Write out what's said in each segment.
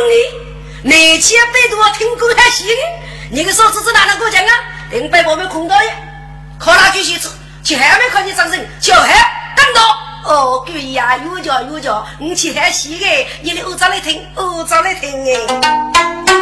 去落雨的，那千百多听歌还行？你个手指是哪能过讲啊？明白我们空到的。考那句写字，去还没看你掌声，小孩等到哦，对呀，有叫有叫，你去还戏个，你的耳仔来听，耳仔来听哎。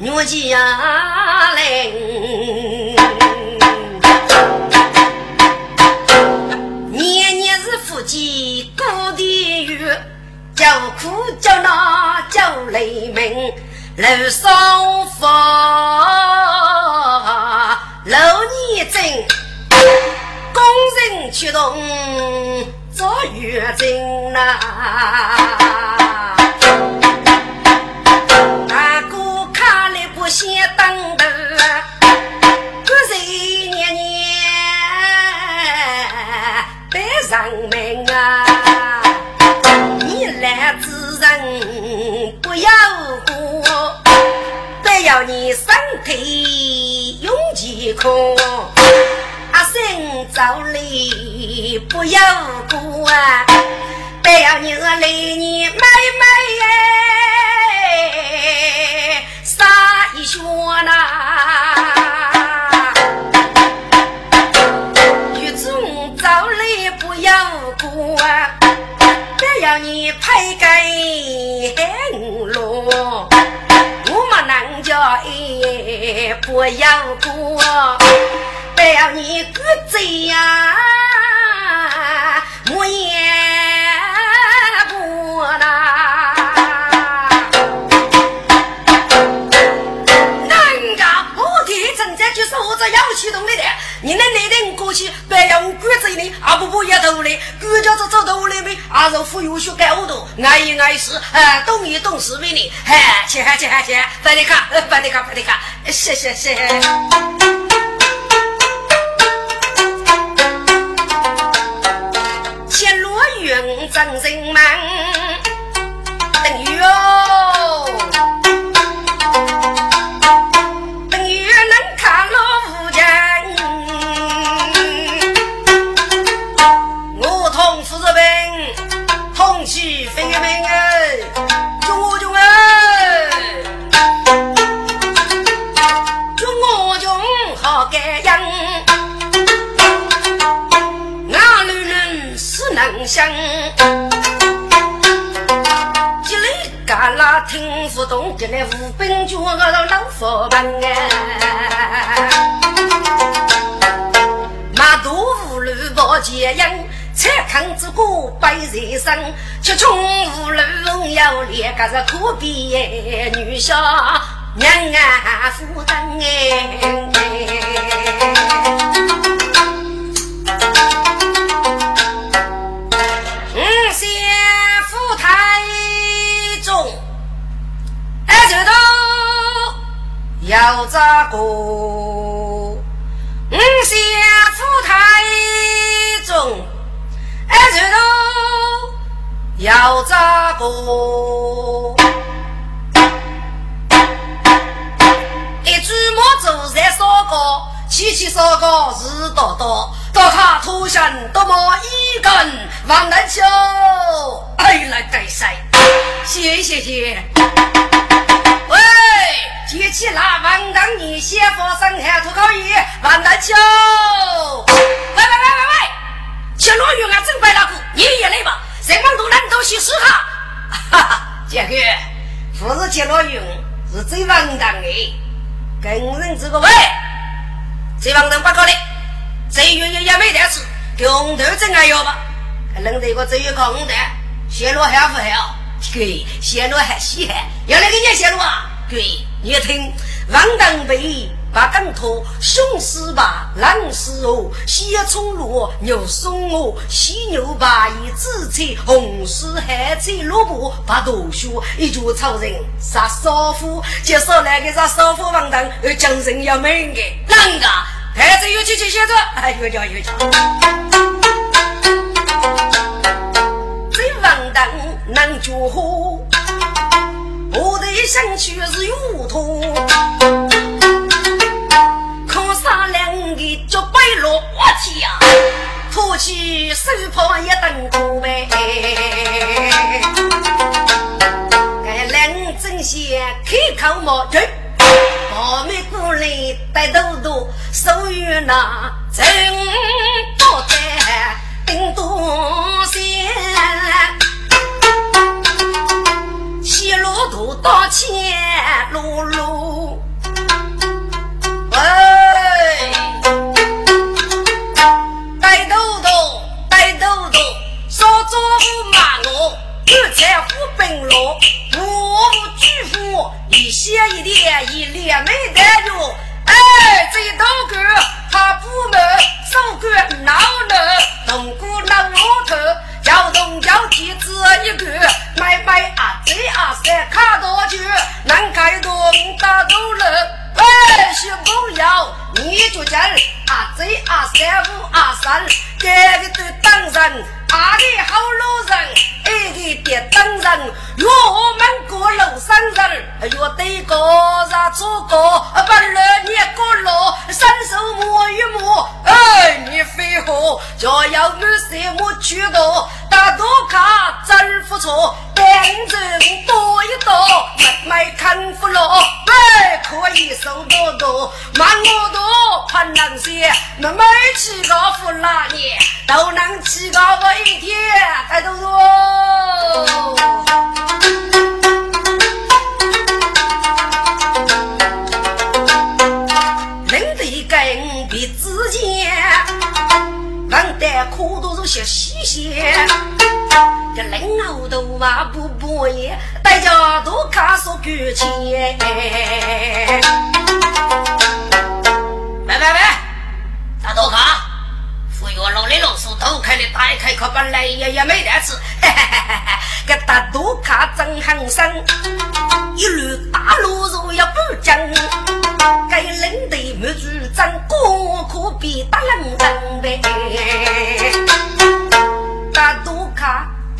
我家嘞，年年是夫妻过的月，叫苦叫闹叫雷鸣，楼上房楼年正，工人出动做月正呐。先等的，过岁年年得人命啊！你来之人不要过，得要你身体勇健康。阿生早里不要过啊，得要你来年妹妹哎。啥一说呐？雨中早来不要过，别要你拍给路，我们能叫哎不要过，别要你个嘴呀，我也你那那点过去，白要我管着你，啊婆婆也头嘞，管叫做走头来没，啊是富有学高度，爱一爱事，啊动一懂事为你，嗨，去嗨去嗨去，快点看，快点看，快点看，谢谢谢。千罗云真人忙，想，这里嘎啦听不懂，这里无本就我老老佛门哎，马肚无路不接应，才看这个白人生，却穷无路要连个是苦逼女小娘啊负担哎。要咋个？五下府台中，哎，这都要咋个？一株木竹在烧高，七七烧高日多多，到他土上多么一根王难秋，哎来盖晒，谢谢谢。提起那王党，你先发生还脱高衣，万得巧。喂喂喂喂喂，接罗云，俺真白老古，你也来吧？什么路难都去试哈。哈哈，杰哥，不是接罗云，是最王当的。跟人这个喂，这王党不搞嘞，这月月也没得吃，穷头真挨要吧？还能一个这月搞龙丹，谢罗还不好？对，谢罗还行，要来给你家谢啊？对。你听，王当北。八岗驼，雄狮吧，狼狮哦，西冲罗，牛松哦，犀牛八一紫菜，红狮海菜，萝卜白豆腐，一脚超人杀少妇，介绍来个杀少妇王当，而将人要美的，啷个？孩子有去去写着，哎，有叫有叫。这王当难救活，我的想去是有土。我天呀！托起手捧一等锅呗，该冷正先开口冒嘴，泡面过来带豆豆，手与那真不得顶多些，路途到前路路。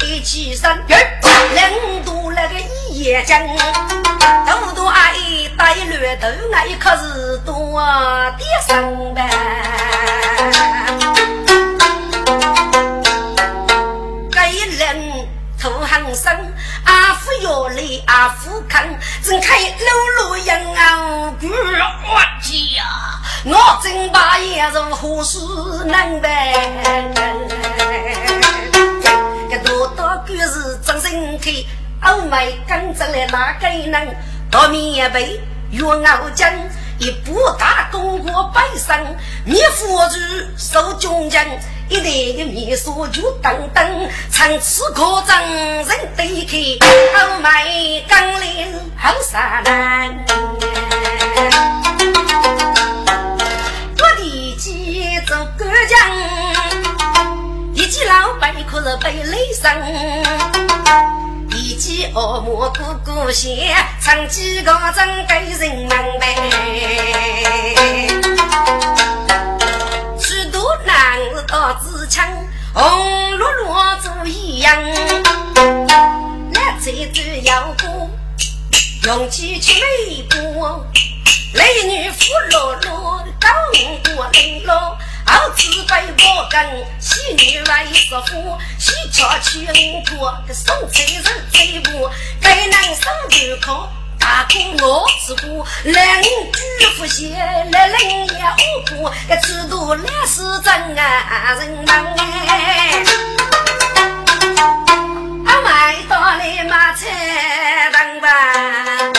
一起身，两度那个一夜讲，多多阿姨带绿豆，那可是多的生呗。土行生，阿夫要来阿夫看，睁开露露眼啊！我天呀，我真把眼如何是能办？这多多故事真神奇，欧美跟着来哪个人？到面背越傲江，一步大功过百胜，你佛主受忠将。一代的秘书就等等，从此可证人对看，欧美刚烈好杀难。我的几做干将，记老白可是被雷伤，一记恶魔咕咕血，唱几个真给人明白。男儿打自强，红噜噜做一样。来这只腰鼓，用起去美步。美女扶罗罗，高过玲珑。好自背包跟，喜女来说夫，喜巧去五婆，送菜人最多，该能上就靠。大哥我吃苦，两句不歇，来人也无苦，这尺度那是真啊人忙哎！阿妹到了马车等吧。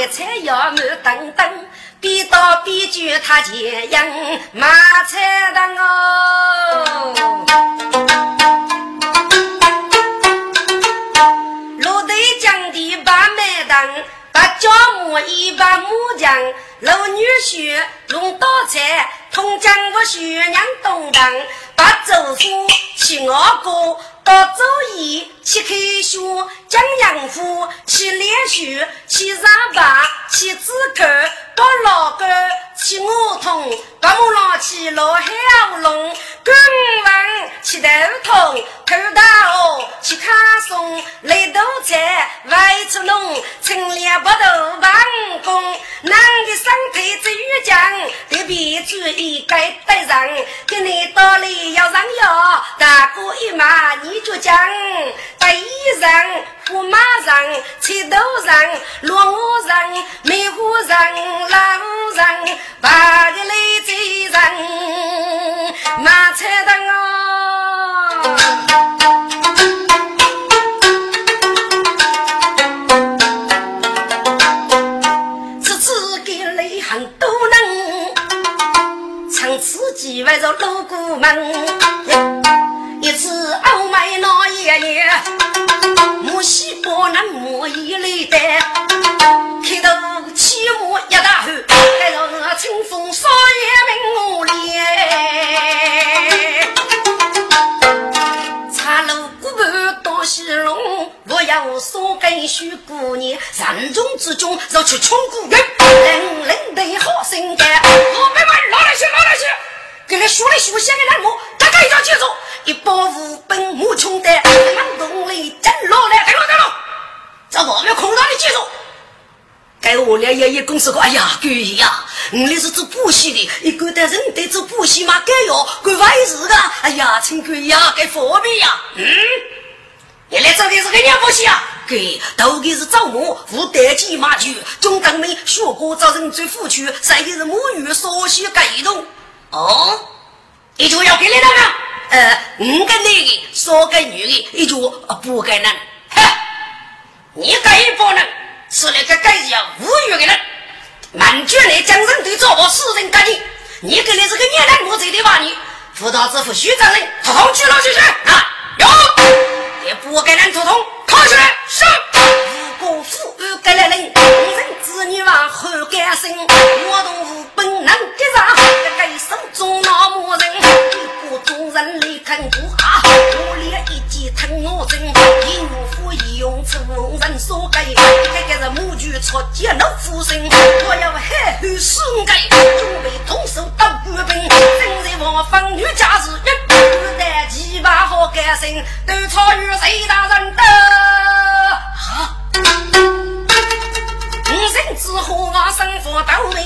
我的菜肴满等等，边刀边锯他前样马菜档哦。路头将地把麦当，把家母一把木匠，老女婿弄刀菜，同江我婿娘东当，把祖父娶我哥。到周易去开书，讲养护去练书，去上班去自口，到老哥去梧桐，把木老去老海龙，滚王去头痛，头大哦去看松，来豆菜外出弄，趁两把头办公，男的身体只有强，特别注意该带上，跟你道理要上药，大哥一骂你。就讲白衣人、胡马人、菜头人、落伍人、梅花人、老人、八个累赘人，马菜灯哦，次次给雷横都能，从此几位着路过门。一次欧美那一年，木西不能木一类的，开头起木一大后，还让清风少爷名脸。茶楼古板多西龙，我要说给许姑娘，人中之中要去冲古人，人人得好心肝。我别问，拿来些，拿来些，给你说来说去的栏目，大家一定要记住。一包五本无穷的，满洞里真老来，等了等了，这我们空档的技术。该我俩爷爷公司说：“哎呀，哥呀，你是做补习的，一个的人得做补习嘛，该要该外事的。哎呀，请哥呀，该方便呀。嗯，你来这里是个娘补习啊？给，都给是招募，无代机马驹，中等们学过招人最富区，谁的是母语所需改动？哦，你就要给你那个。呃，五个男的，三个女的，一句不可能。哼，你这一帮人是那个该叫无语的人。满卷来将人对做我私人干净，你跟你这个年男我贼的吧你？辅导支付徐长人，统统去了去去啊！有，也不给人统统扛起来上。无辜富裕给了人，人子女往后干生，我都无本能给上，给手中那么人。众人来看我啊，我俩一见疼我真，一怒火一用出人所该，这个是母猪出街老夫生，我要海后生该，准备动手打官兵，正在王方女家事，一不带几把好干心，都超越谁大人的啊！五人之后我生活到位。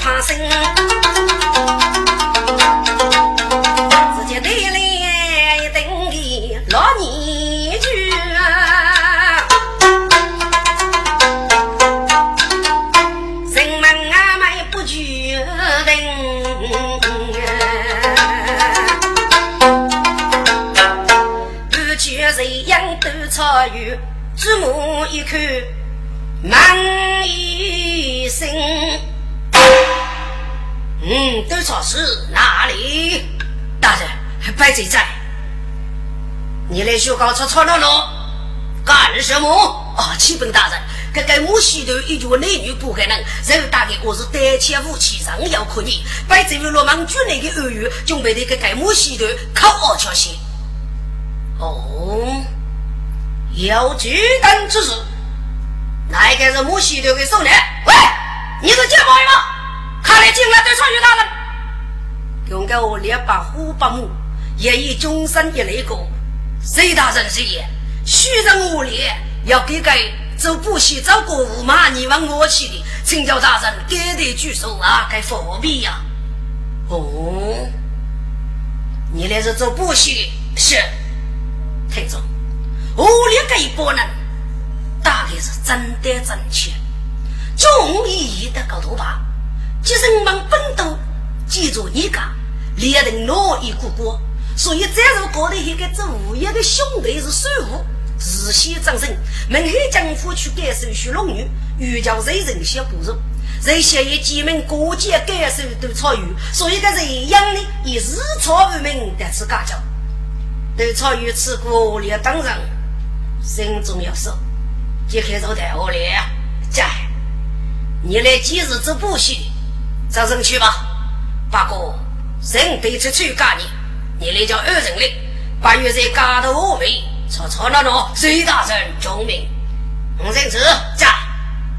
怕生，谁样都草原，祖母一口满一生。嗯，都草是哪里？大人，白贼在。你来学高吵吵闹闹干什么？啊，启禀大人，这个木西头一句男女不可能，然后大概我是胆怯武器，上要可你。白贼为落莽军内的恶语，准备的个个木西头靠二条线。哦，有巨等之事，哪一个是木西头的首领？喂，你是结包吗？看来进来对传于大人，用给我列把虎把木，也以终身一类过。谁大人谁也，虚人无礼，要给给走补习走过五马，你问我去的，请教大人给得举手啊，该何必呀？哦，你那是做补习的，是，听着，我列给一拨人，大概是真的真切，中意义的高头吧。即人们奋斗，记住你家，连人老一个个，所以再如搞的一个做物业的兄弟是师傅，自先掌声，门黑江府去改手续龙女，欲叫谁人先补助。这些一几门各界感受都参与，所以个这样的，以日朝为名的此家教，都参与此国列当人，心中要说，揭开这台我咧，家，你来几日做补习，早上去吧。不过人对这去干你，你来叫二人来，八月在家头我位，吵吵闹闹，谁大声救命？五人子家。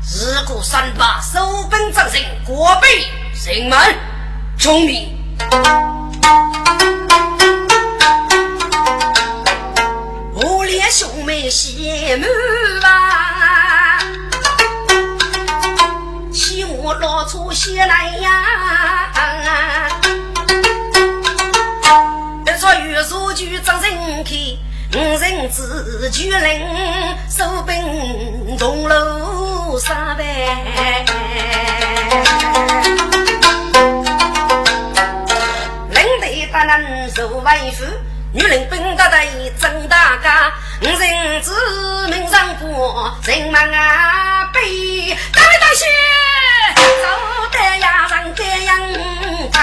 日过三八，收兵战胜，国备人满，聪明。兄妹羡慕吧，起我老出血来呀！得说玉树举张人去。五人自举人，收兵铜锣三百。领队大人受为夫，女人本大队真大家。五人子名上过，人满啊背，大位大谢，走得呀人这样他。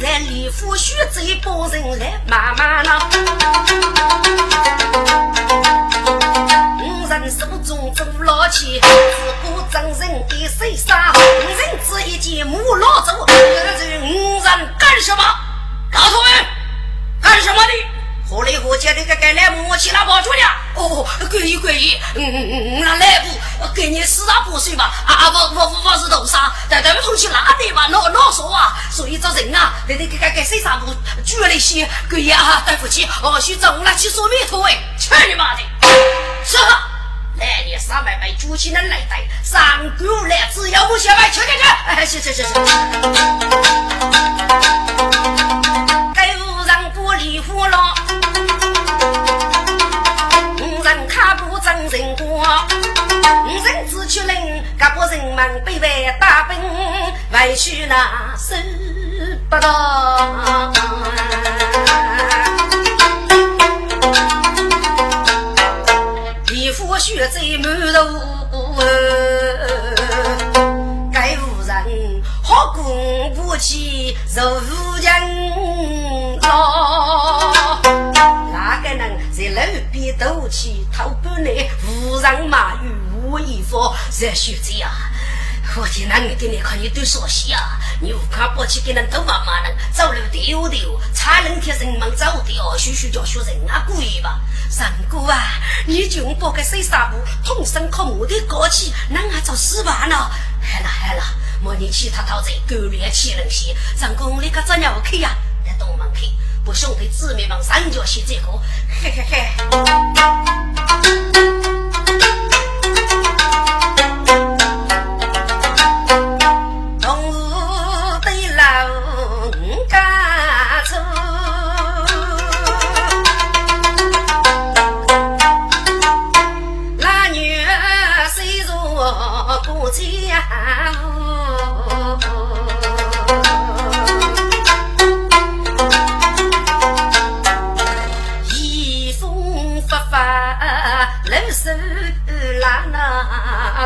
在李府学这一帮人来骂骂呢，手中做老七，自古真人一谁杀？五人只一见母老走，这五人干什么？老头们干什么的？何里何家的个该来母亲那跑出了？哦，贵意贵意，嗯嗯嗯，那来不给你四十不岁吧？啊不不不不是头上，但咱们同去哪里嘛？老老说啊，所以这人啊，你得给给给谁啥不举了些贵意啊？对不起，哦，去走了去说媒头哎，去你妈的！是，来你三百百举起人来带，三个来只要不下来，去去去！哎，行行行行。该无人不离火了。人过，人子去领，各国人们被外大兵，外去那收不到。血在满头，该无人好过不起，受无人老。哪个能在路边斗气，头半内无人马语无衣服，热血这样？我天，哪个给你看你多熟悉啊！你无看不起给人都骂骂人，走路丢丢，差人贴人忙走掉，嘘嘘叫学人啊故意吧！三哥啊，你就把个水纱布通身靠我的高气，哪还找死吧呢？嗨了嗨了，莫你其他讨债，狗脸欺人些，三哥你可真要去呀？在东门去。不兄弟姊妹们三脚写这个，嘿嘿嘿。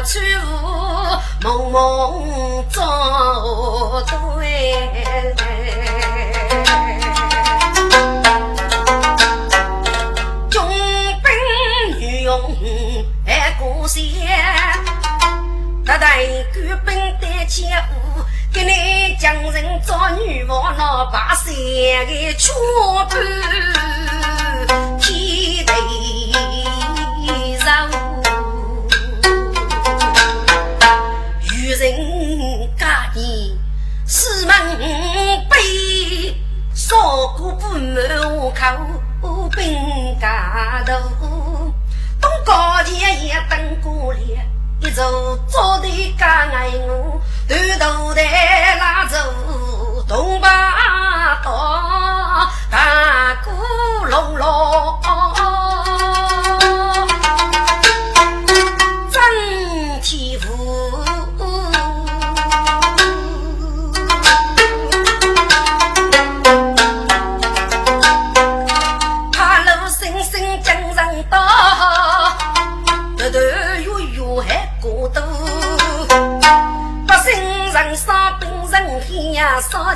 去无梦梦作对，中兵女勇爱过先，大带官兵带钱物，给你将人做女王，那把三个全部一座灶台干爱我，端头台拉走东把刀，大鼓隆隆。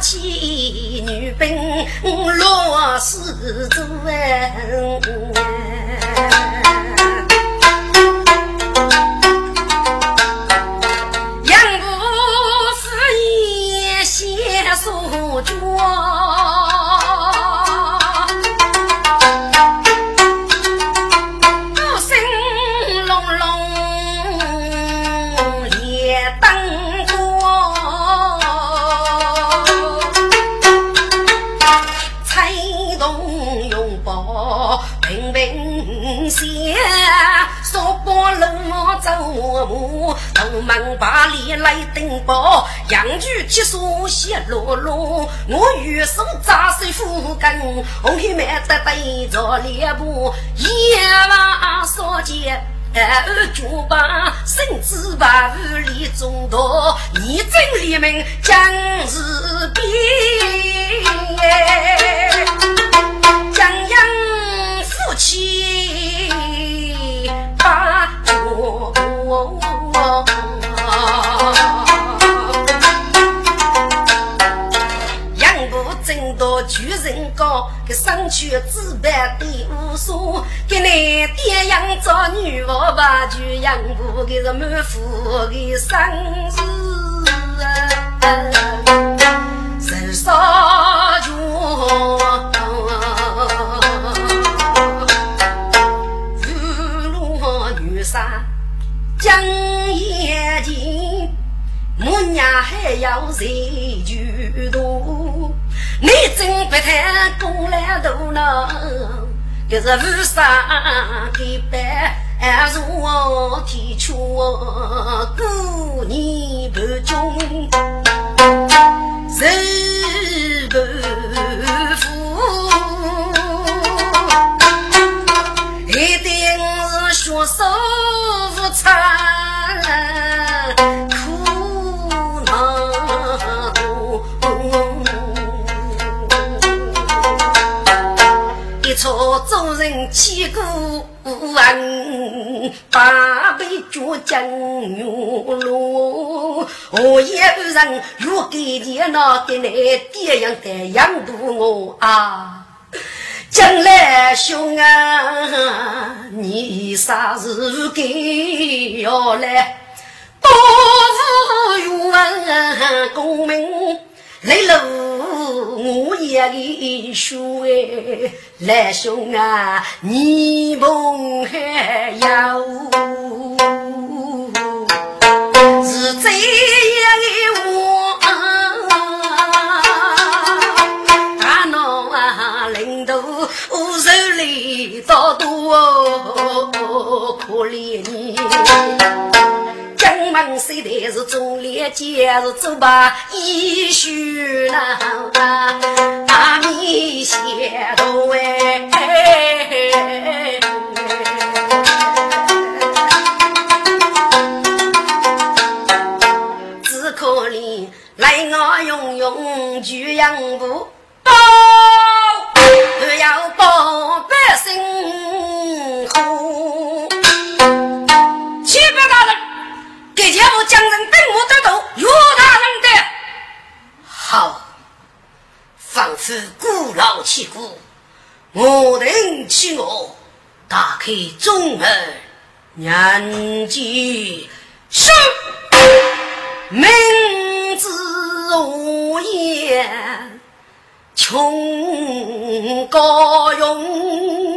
妻，女兵落死主报，杨局七书写落落，我玉手扎水斧根，红黑面得对着脸部，夜晚所见二九八，甚至把屋里中多，你真里面将士兵，江阳夫妻去自办的无数，给你爹养着女娃把就杨步给是满腹的生日，人少穷。江夜静，母娘还要谁去渡？你真不谈公来渡呢？这是为啥给办？俺如我提出过年不中，日不富，一定是学手。惨苦一撮做人千古恨，八辈绝将牛路。我一人如给爹那给你爹样的养渡我啊！将来兄啊，你啥时给要来？保护冤公民，来路我也给说哎，来兄啊，你梦还要是这样的我。多多可怜，门虽然是忠烈，今日走吧一须难阿弥陀哎，只可怜来我用用巨阳步。都要保百姓给前夫将人等我得到岳大人的好，仿佛古老起古，我等起我打开中门，年纪是明知无言。穷高勇，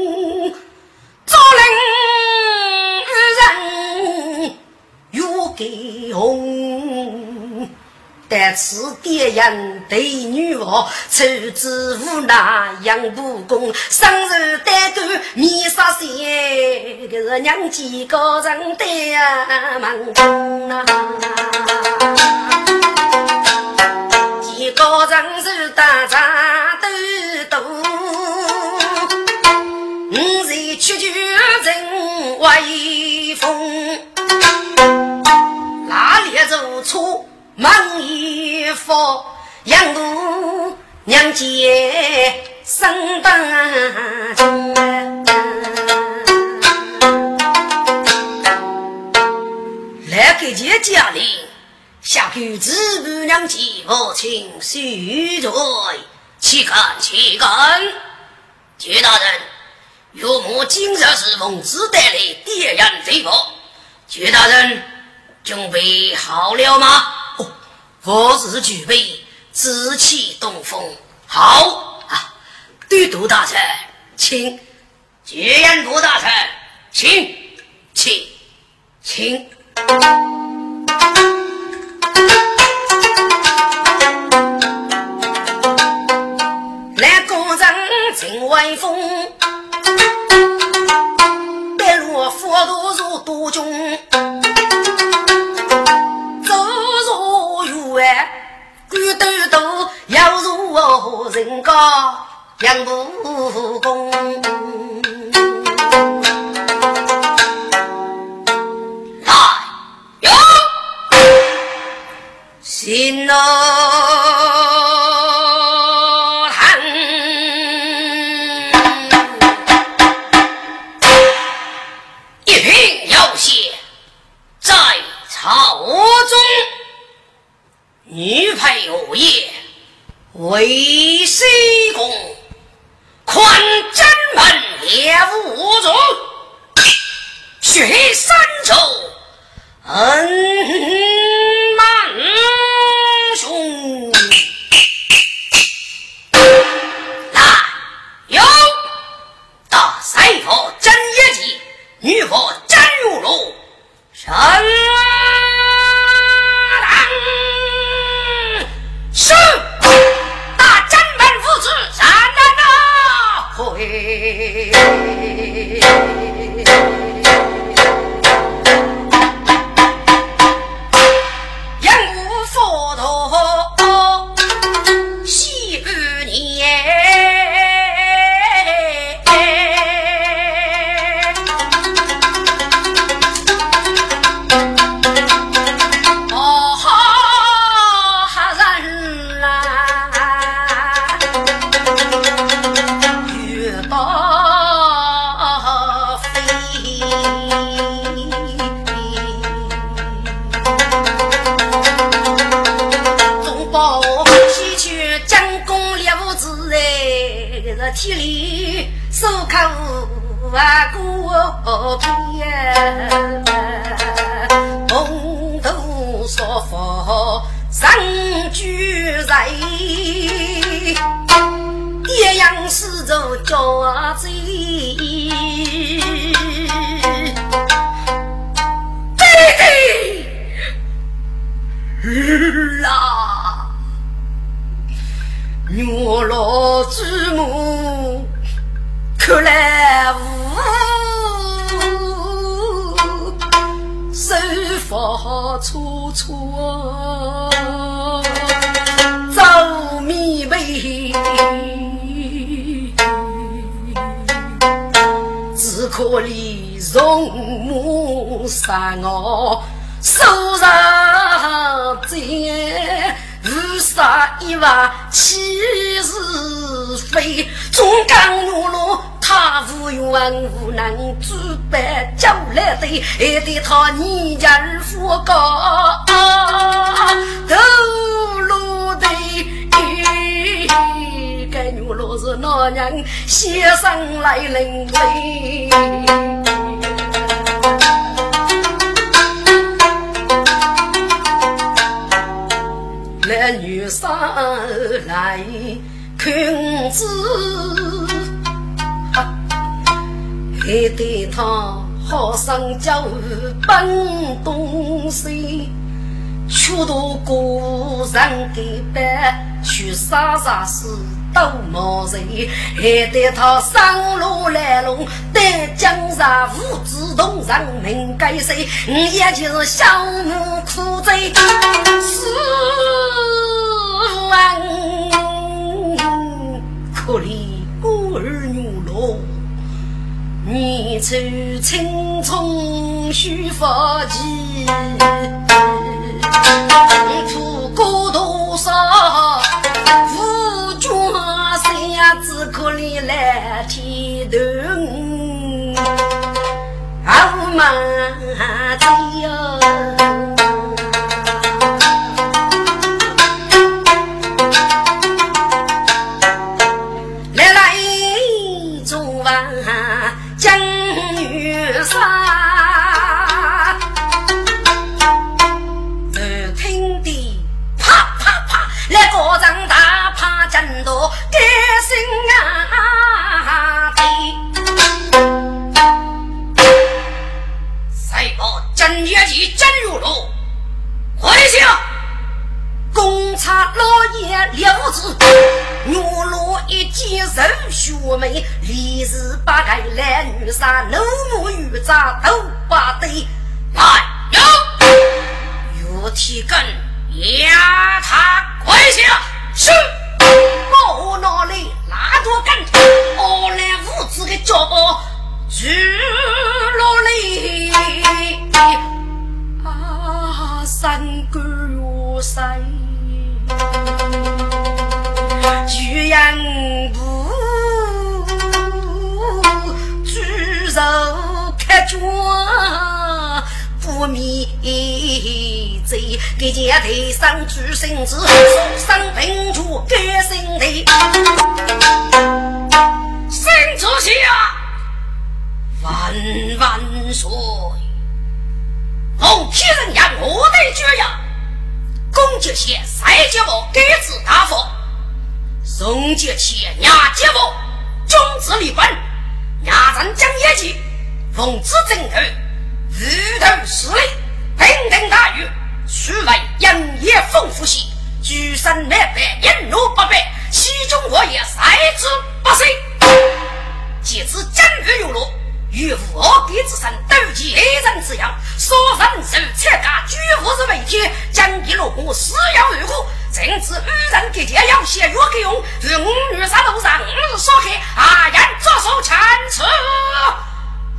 红。但此爹人对女娃，处之无奈养不公，生日单干面杀线，这是娘几个人的门中啊。几个人是大战。区区人威风，初门一佛，杨姑娘姐生当中。来给姐家里下去子不娘妻父亲许罪，岂敢岂敢！薛大人，岳母今日是奉旨带来点燃贼火，薛大人准备好了吗？我是举备，紫气东风。好啊，都督大臣，请。绝言部大臣，请，请，请。来工人请威风，白路佛度入多军，哎，孤独独要如何人家养不公？来，哟，行喽。配无业为西宫，宽真门也无中，雪三仇恩。女手上剑。无杀一万七是非，忠肝怒怒他无怨无能，举杯酒来对，还得他你家儿夫高头路的。该女老是哪人先生来领会？上来看子，还得他好生教本东西，却多个人给办，去啥啥事。都没人，还得他上路来龙，带江山无知同人命该谁？也就是小母苦罪，死亡可怜孤儿女老，年初青葱须发髻，出过多少？好马子人血眉，立时八开男女杀，怒目欲扎都不对。来有，玉体根压他跪下，是我哪里拉多根？我来无子的脚举落来啊，三个月塞。巨阳不手开卷，不灭贼，给家头上举身子，送上平处改心头，身子下万万岁，奉天人养我的绝呀！公爵前赛节目给子大佛，宋杰前压节目君子立本，压人讲业绩，奉旨正头，如头势力，平定大狱，须为营业丰富兮，举身满百，引怒不败，其中我也赛之不息。借此江月有路，与无恶之身斗其黑人之样，所人受切家，举无是为天，将一路过死要如虎，甚至与人结结要写药给用，是五女杀路上五日所害，阿言着手参此，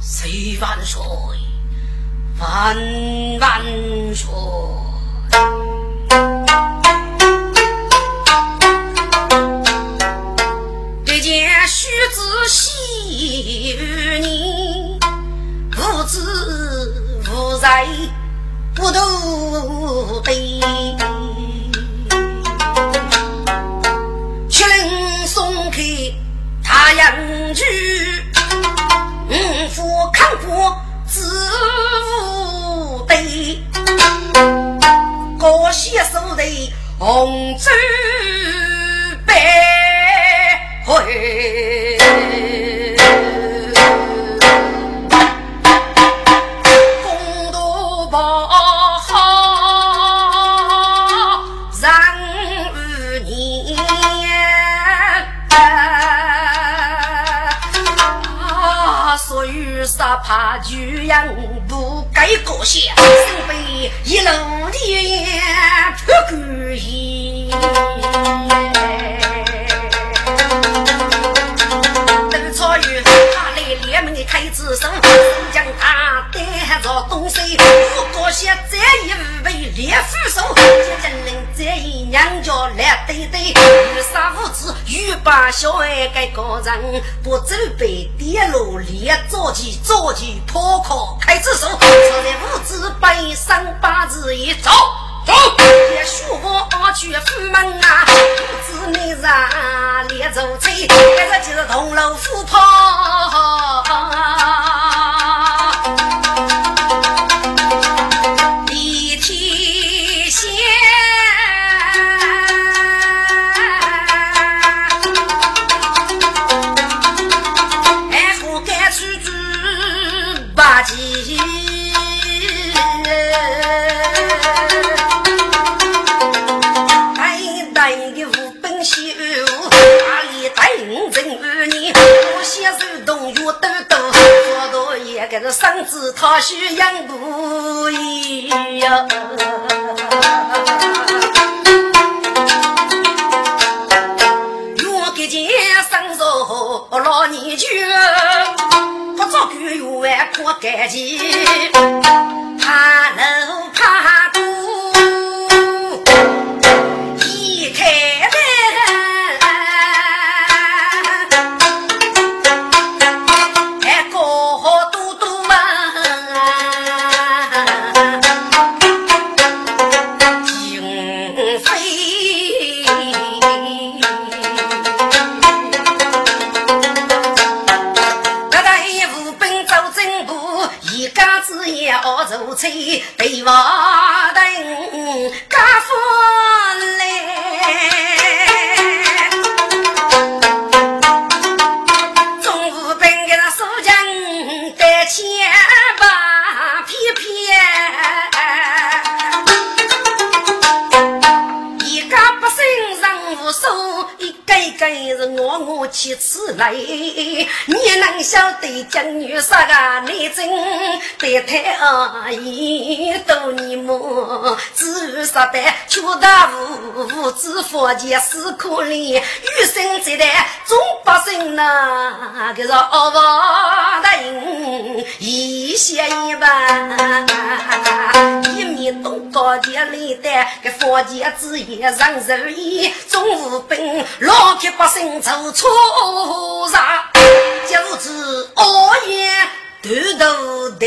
谁万岁，万万岁。子喜于你，无知无在不渡悲。红烛白。回，公道不好，让你啊，所以杀怕就让不该过些，身被一路的不顾意。开子手，将他带着东西。如果想再一为烈夫手，接将人再一娘家来对对。遇杀无子，欲把小孩给搞人，不准备跌落烈着急着急破壳。开子手，这在无子背上八字一走。走，也许我去府门啊，不知你让烈走车，这个就是同楼虎跑。子他需养不易呀，若给钱生着老年去，不做官员破干净，怕能来，你能晓得江女啥个内真？对太阿姨都你么？只杀得求大无知佛前死可怜，余生这代众百姓呐，个是恶王的人一血一半，一面东高田里的个佛前之言让人意，众无兵老铁百姓走错上，就是恶言断头台。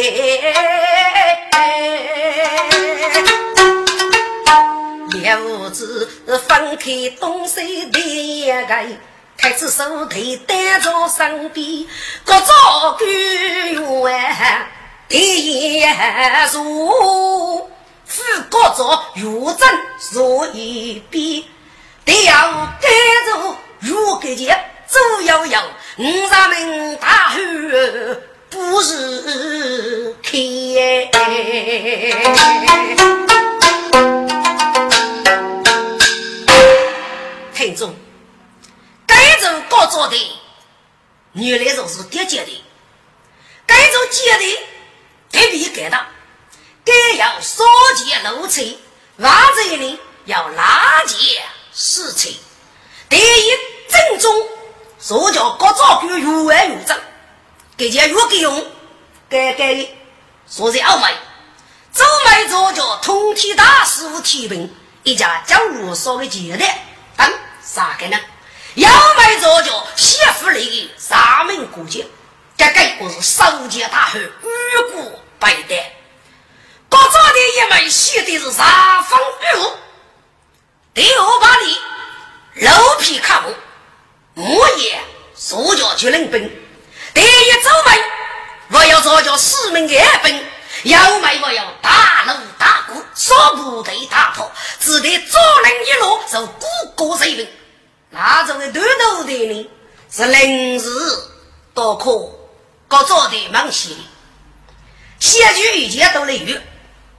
两父子分开东西的一个，开始手头担着身边，各照顾员第一如副各着如针如一边，第二担着如个节左摇摇，五十名大汉不是开。听众，该种高做的，原来就是叠接的；该种接的，特别改的，该要少接露水，袜子里要拉接湿气。第一正宗，所叫各照顾越来越正，给件越给用，该该说是奥美，走美做叫通体大师傅提兵，一家将入所的接的。等啥个呢？要买早教媳妇来的三名姑姐，这个我是守节大汉，玉骨白带。各早的一门写的是啥风雨？第五把里楼皮卡木，木叶塑胶去领兵。第一周门我要早教四名二兵，要买我要大锣大鼓，说部队大炮，只得左人一路受鼓鼓水平。那种的头头的呢，是临时多可，各做的忙些。写句一件都能有，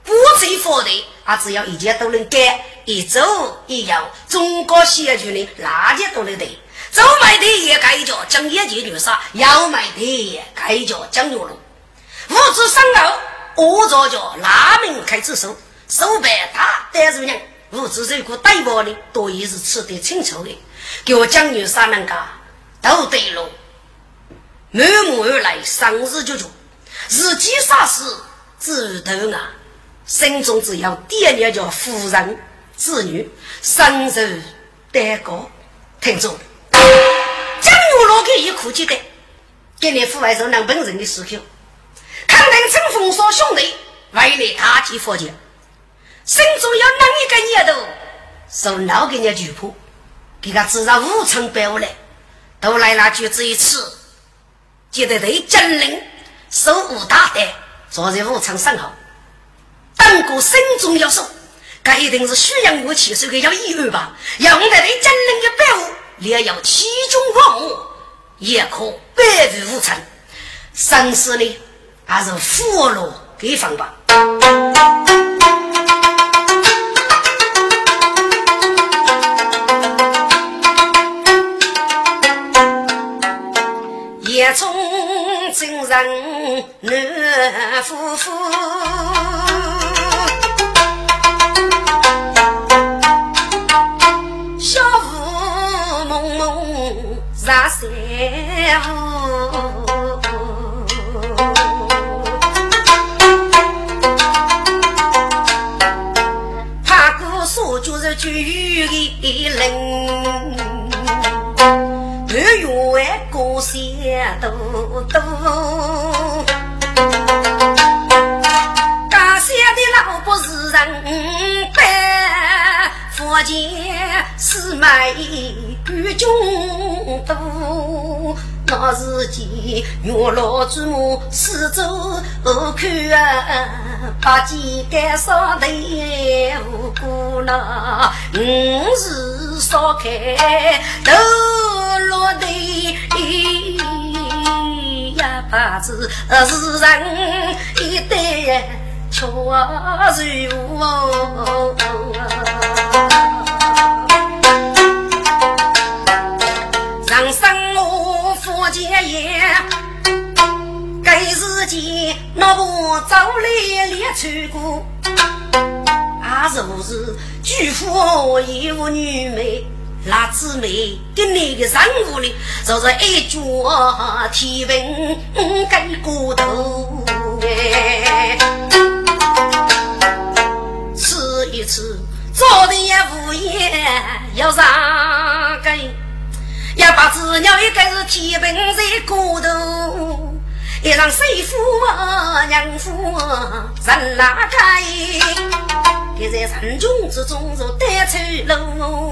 不追佛的，啊，只要一切都能改，一走一摇，中国写句呢，哪件都能对。走买的也该叫江业界女杀，要买的也该叫江月龙。五指三后，我着叫拉门开始手，手白大单主人，五指这个带包的，多也是吃得清楚的。给我江女杀人家都对了，满目而来，生日就做，自己啥事知道啊？心中只要惦念着夫人子女，生日蛋糕，听众。江玉老给一哭记得，给你父外头能本人的时候，肯定乘风说兄弟，为了他去佛前，心中要哪一个念头，受哪个人举破，给他至少五成百五来，都来那句这一次，记得对金陵手无大胆，坐在武昌身后，当过心中要说，这一定是虚阳武器，是个要一二吧，要得对金陵的百五。连要其中万物，也可百无无成。生死呢，还是佛罗给放吧。夜中真人难夫妇。上山路，爬过山就是巨的人，半月过山多多，家乡的老婆是人般，福建是美。与君渡，那是见月老祖母四周看啊，八戒干上头无辜那五时烧开头落地呀，八字是人一代巧如爷，该时间那婆早来列出过，啊，若是巨富一无女美，那姊妹跟你的人物里，就是一脚踢平跟骨头哎，吃一次做的也无言，要上街。要把子鸟一个是天平在骨头。一让媳妇娘夫人拉开，给在人群之中做单车路，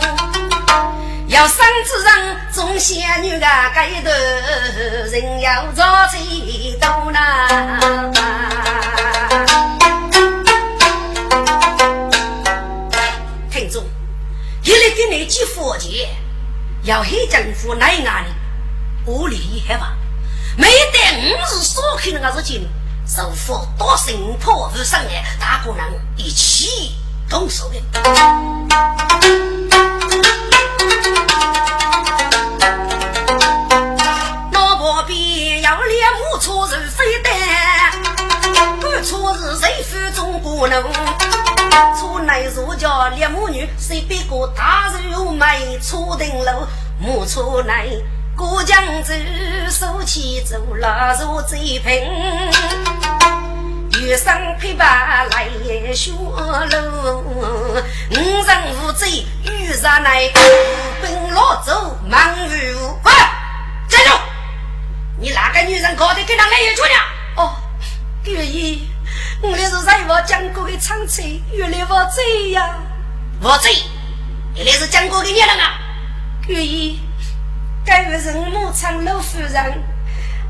要生之人种仙女啊，该头人要着最多呐。听众，一来给你寄佛钱，要黑政府来哪里？我理害吧。没得五日所开那个事情，受佛多神破无上来，大姑娘一起动手的。老婆边要猎母错是非的，不错是谁负中国人？错内如家猎母女，谁别个大肉美错顶楼？母错内。过江子，手起走拉入贼平，遇上琵琶来学楼。五人无贼遇上来，本老走忙于无。喂，站住！你哪个女人搞的跟他来一句呢？哦，月姨，我那是在我讲过的长翠，原来我贼呀！我贼，你那是讲过的孽人啊！月姨。该位是我长老夫人，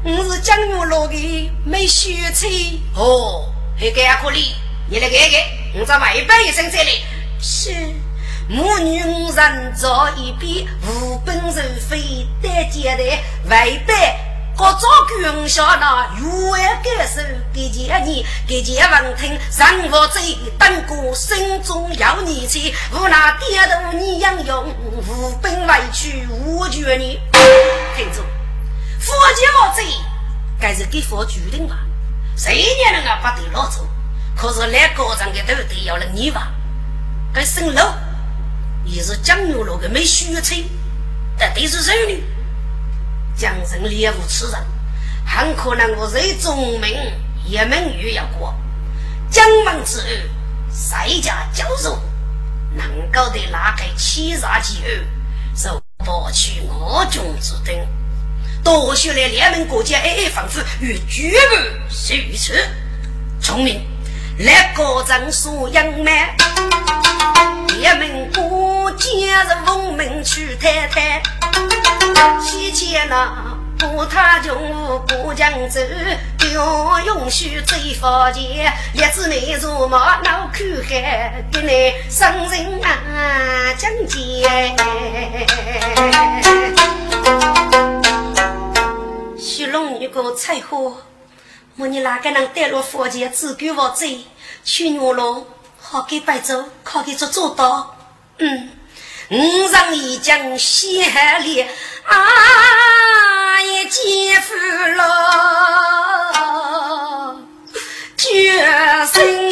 我是江牛路的美雪翠。哦，那个阿可里，你来看看，我在外边一声这里。是母女五人坐一边，无本人非单接待外边。我早跟下那员外感受，给见你，给见闻听，生活在等过心中有你去，无那低头你养用，无本委屈无绝你。听着，佛教这该是给佛决定吧？谁也能啊把得老走，可是来高上的都得要了你吧？该生老也是江牛路的没血气，但都是人呢？江城猎物吃人，很可能我是中名一门语要过。江门之后，谁家教授能够得拉开七杀之后，就博取我军之等。多学来联盟国家，哎哎，仿佛与绝不虚此。聪明，来高张素养满，联盟国家是文明去太太。西前那不他穷不将走，要允许追发钱，列子没做马脑口海，给你生人啊讲解。徐龙一个菜货，我你哪个能带入佛前，只给我走，去牛龙好给白走，好给做做到，嗯。五丈一将血里啊，也肩负了决心。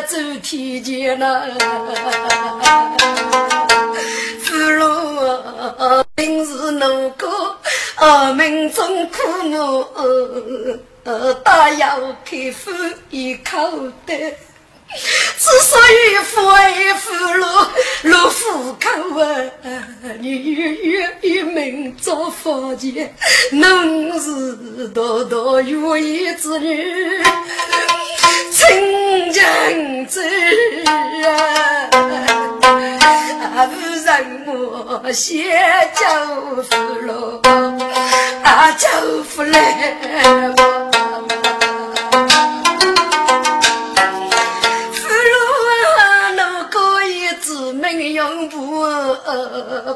走天前呐，父老啊，平时能够。我们中苦母，大要佩服一口的。之所以父爱父老，老父口啊，你月月一命做佛前，侬是多多如意之女，亲娘子啊，啊不让我先叫父老，啊叫父来。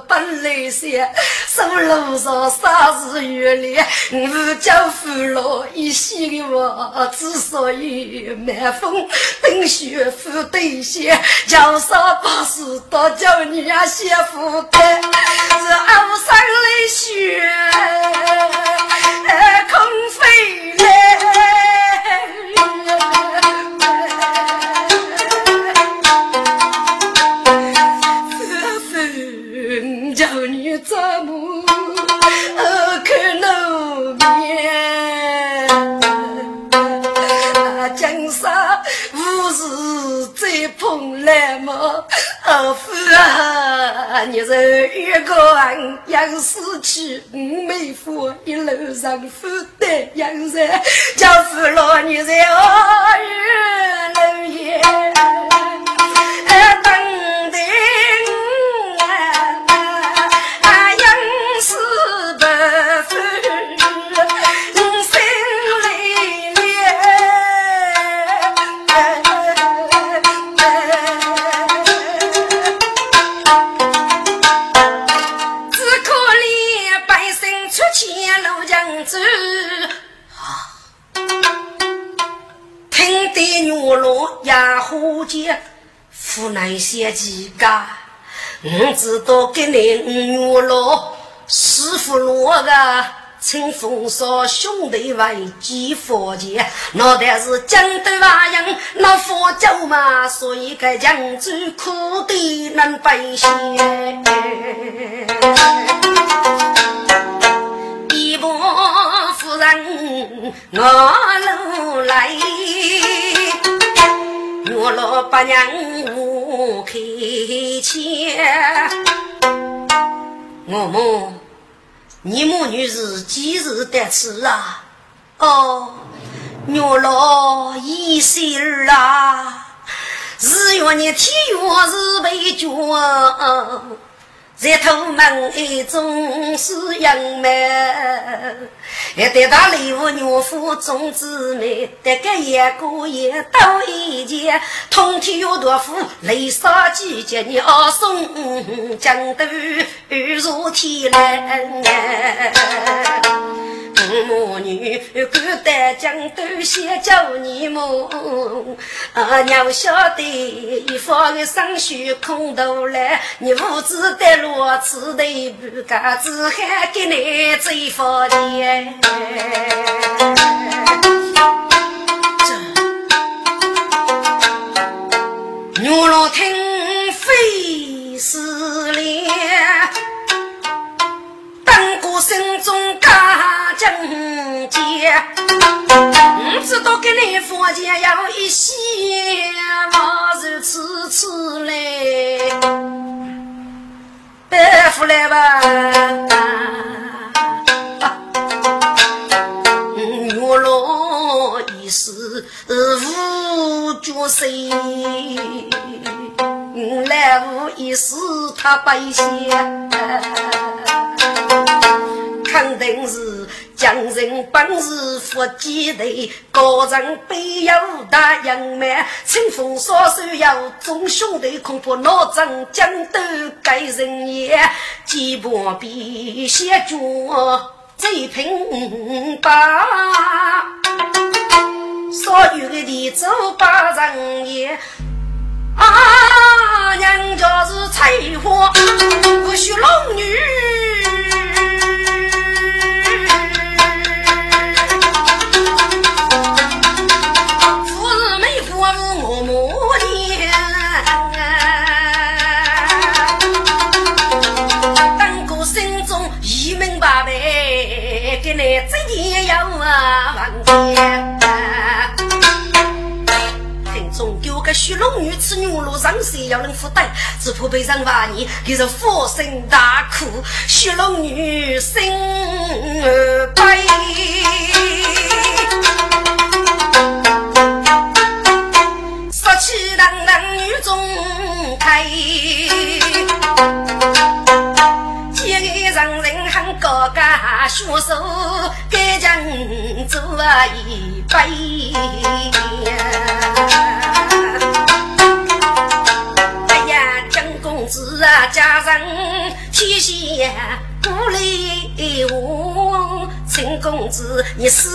本来些，手路上啥事月里，我叫父老一洗的我，之所以满风等雪夫对些，叫啥把事都叫你呀媳妇干，是傲山的雪空飞来。来么，二夫啊！你是一个人养死去，没夫一路上负担养人，叫夫老你在二月楼檐我知道给你五老师傅落个，请风骚兄弟为几佛前，脑袋是江东华人，那佛教嘛，所以该江州苦的难百姓。一伯夫人我路来。我老八娘我开腔，我母，你母女是几时得吃啊？哦，我老一岁儿啊，日月你天月日为君。在头门一总是杨梅，一对大礼物娘夫种姊妹，得个一个也都一件，通体有多福，雷杀季节你二送江都如天来。母女敢带江都先叫你母，啊娘晓得一方的生血空头来，你父子带路吃的不干，只喊给你走方便。牛郎听我知道给你佛前要一些，我是次次来，拜佛来吧。我老一世无角色，来无一世他百姓，肯定是。将人本是福基头，高人背有大阳满，清风少手要众兄弟，恐怕老张江都该人也，几把笔写着最平八，所有的地走八人也，啊，娘家是菜花，不许龙女。这也要啊，王爷，听众给我个血龙女吃牛肉上山要能负担，只怕被人骂你，给是佛身大苦，血龙女心悲。杀气腾腾女中开，血手该将做一杯。哎呀，江公子啊，家人提携不离我。公子，你死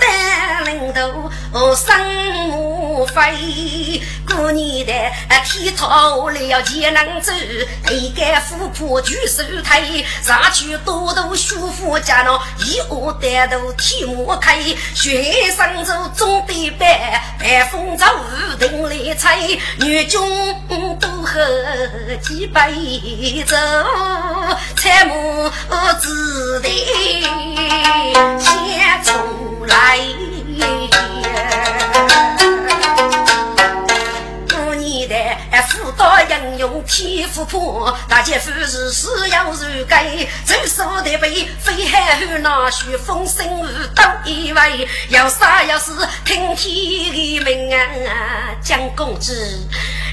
得领头，生母飞。过年的天讨了钱能走，一干富婆举手推，上去多多舒服家了，一窝单独天幕开，学生走总得办，办风早雨停来吹，女军都喝几杯酒，才木子的。先出来，过年的辅导应用天赋破，大姐夫是是要如该，走手的背飞海后那许风声雨都以为，要啥要是听天命啊，蒋公子，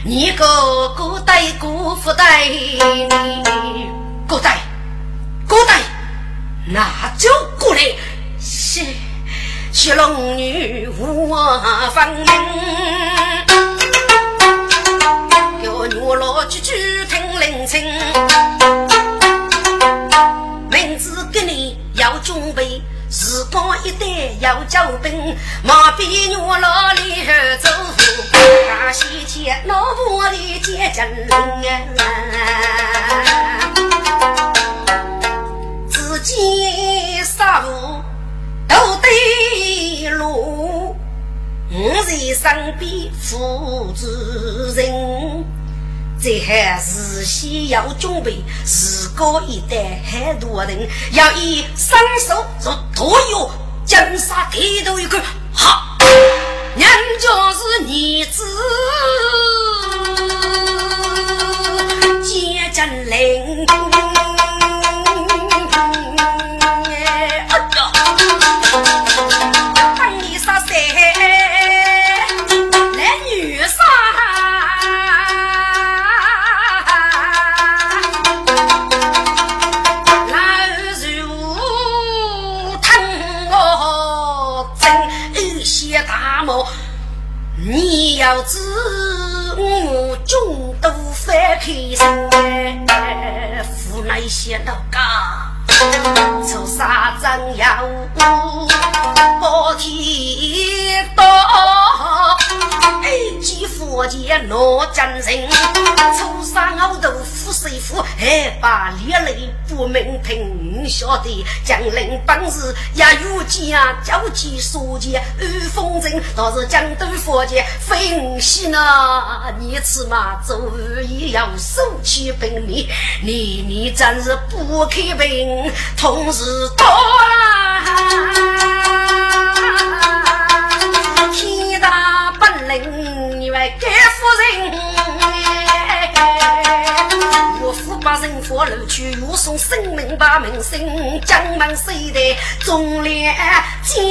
你个古代古福代，古代古代。那就过来，是是龙女无芳名，要女老句句听灵清，名字给你要准备，时光一代要交兵，马比女老里儿走，大西天老婆的结金啊。见杀戮都得路，我在身边扶主人。这还事先要准备，自个一代很多人要以双手做托药，金沙抬头一看，哈，人家是儿子接真灵。要知我中毒翻开身，府内些老家，做啥正要包天道。一见佛前老真人，初三熬豆腐水腐，还把烈泪不明听晓得。将领本事也有家，交际书记遇风尘，倒是江都佛前非我喜呢。你此嘛做也要收起本领，你你真是不开平，同时多天该夫人。岳父把人佛楼去，又送生命把门生，将门谁得忠烈将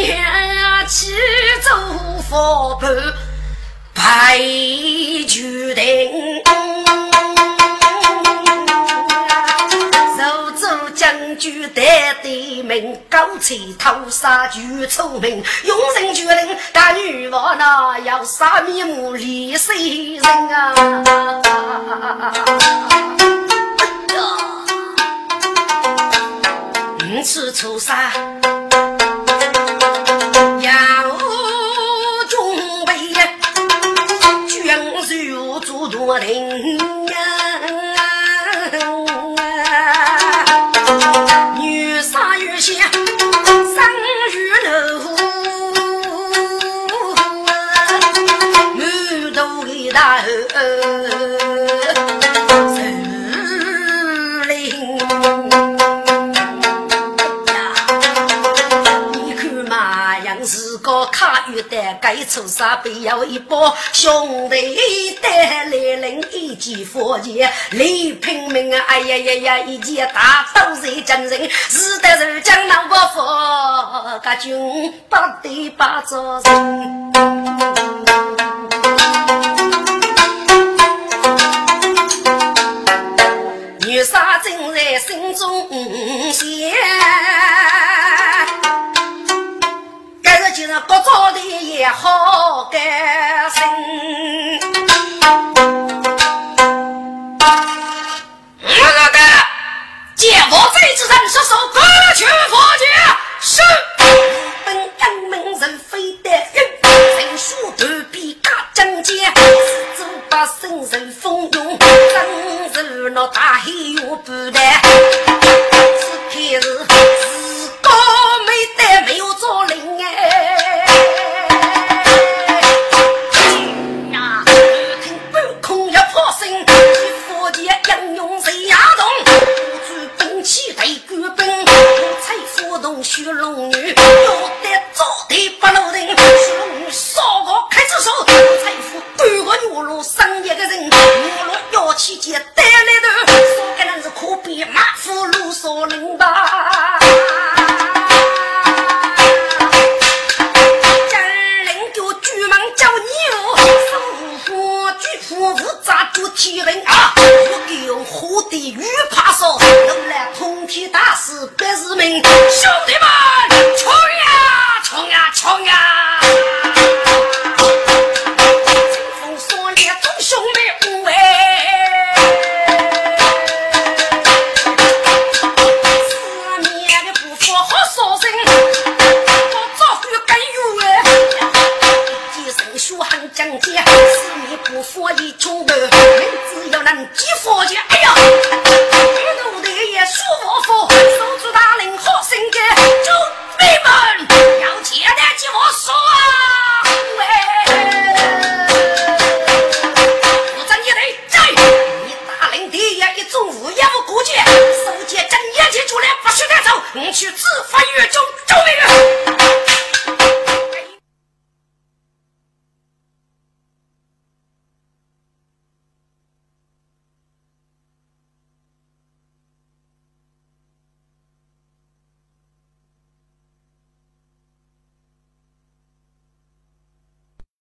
起走佛牌白将军带对名，高才偷杀巨聪明，用人决定大女王那要杀面目李世人啊！五次出杀你看嘛，卡带，出啥必要一包。兄弟带来人一起火器，李拼命啊，哎呀呀呀，一记大刀在江人。是得是将老伯父，将军不队八座人。杀正在心中想。不做的也好甘心。我那个见佛贼之人，伸手割去佛剑，是本阳门人非得人，人数断臂大将剑，四周把生人蜂拥，真是那大黑月不得，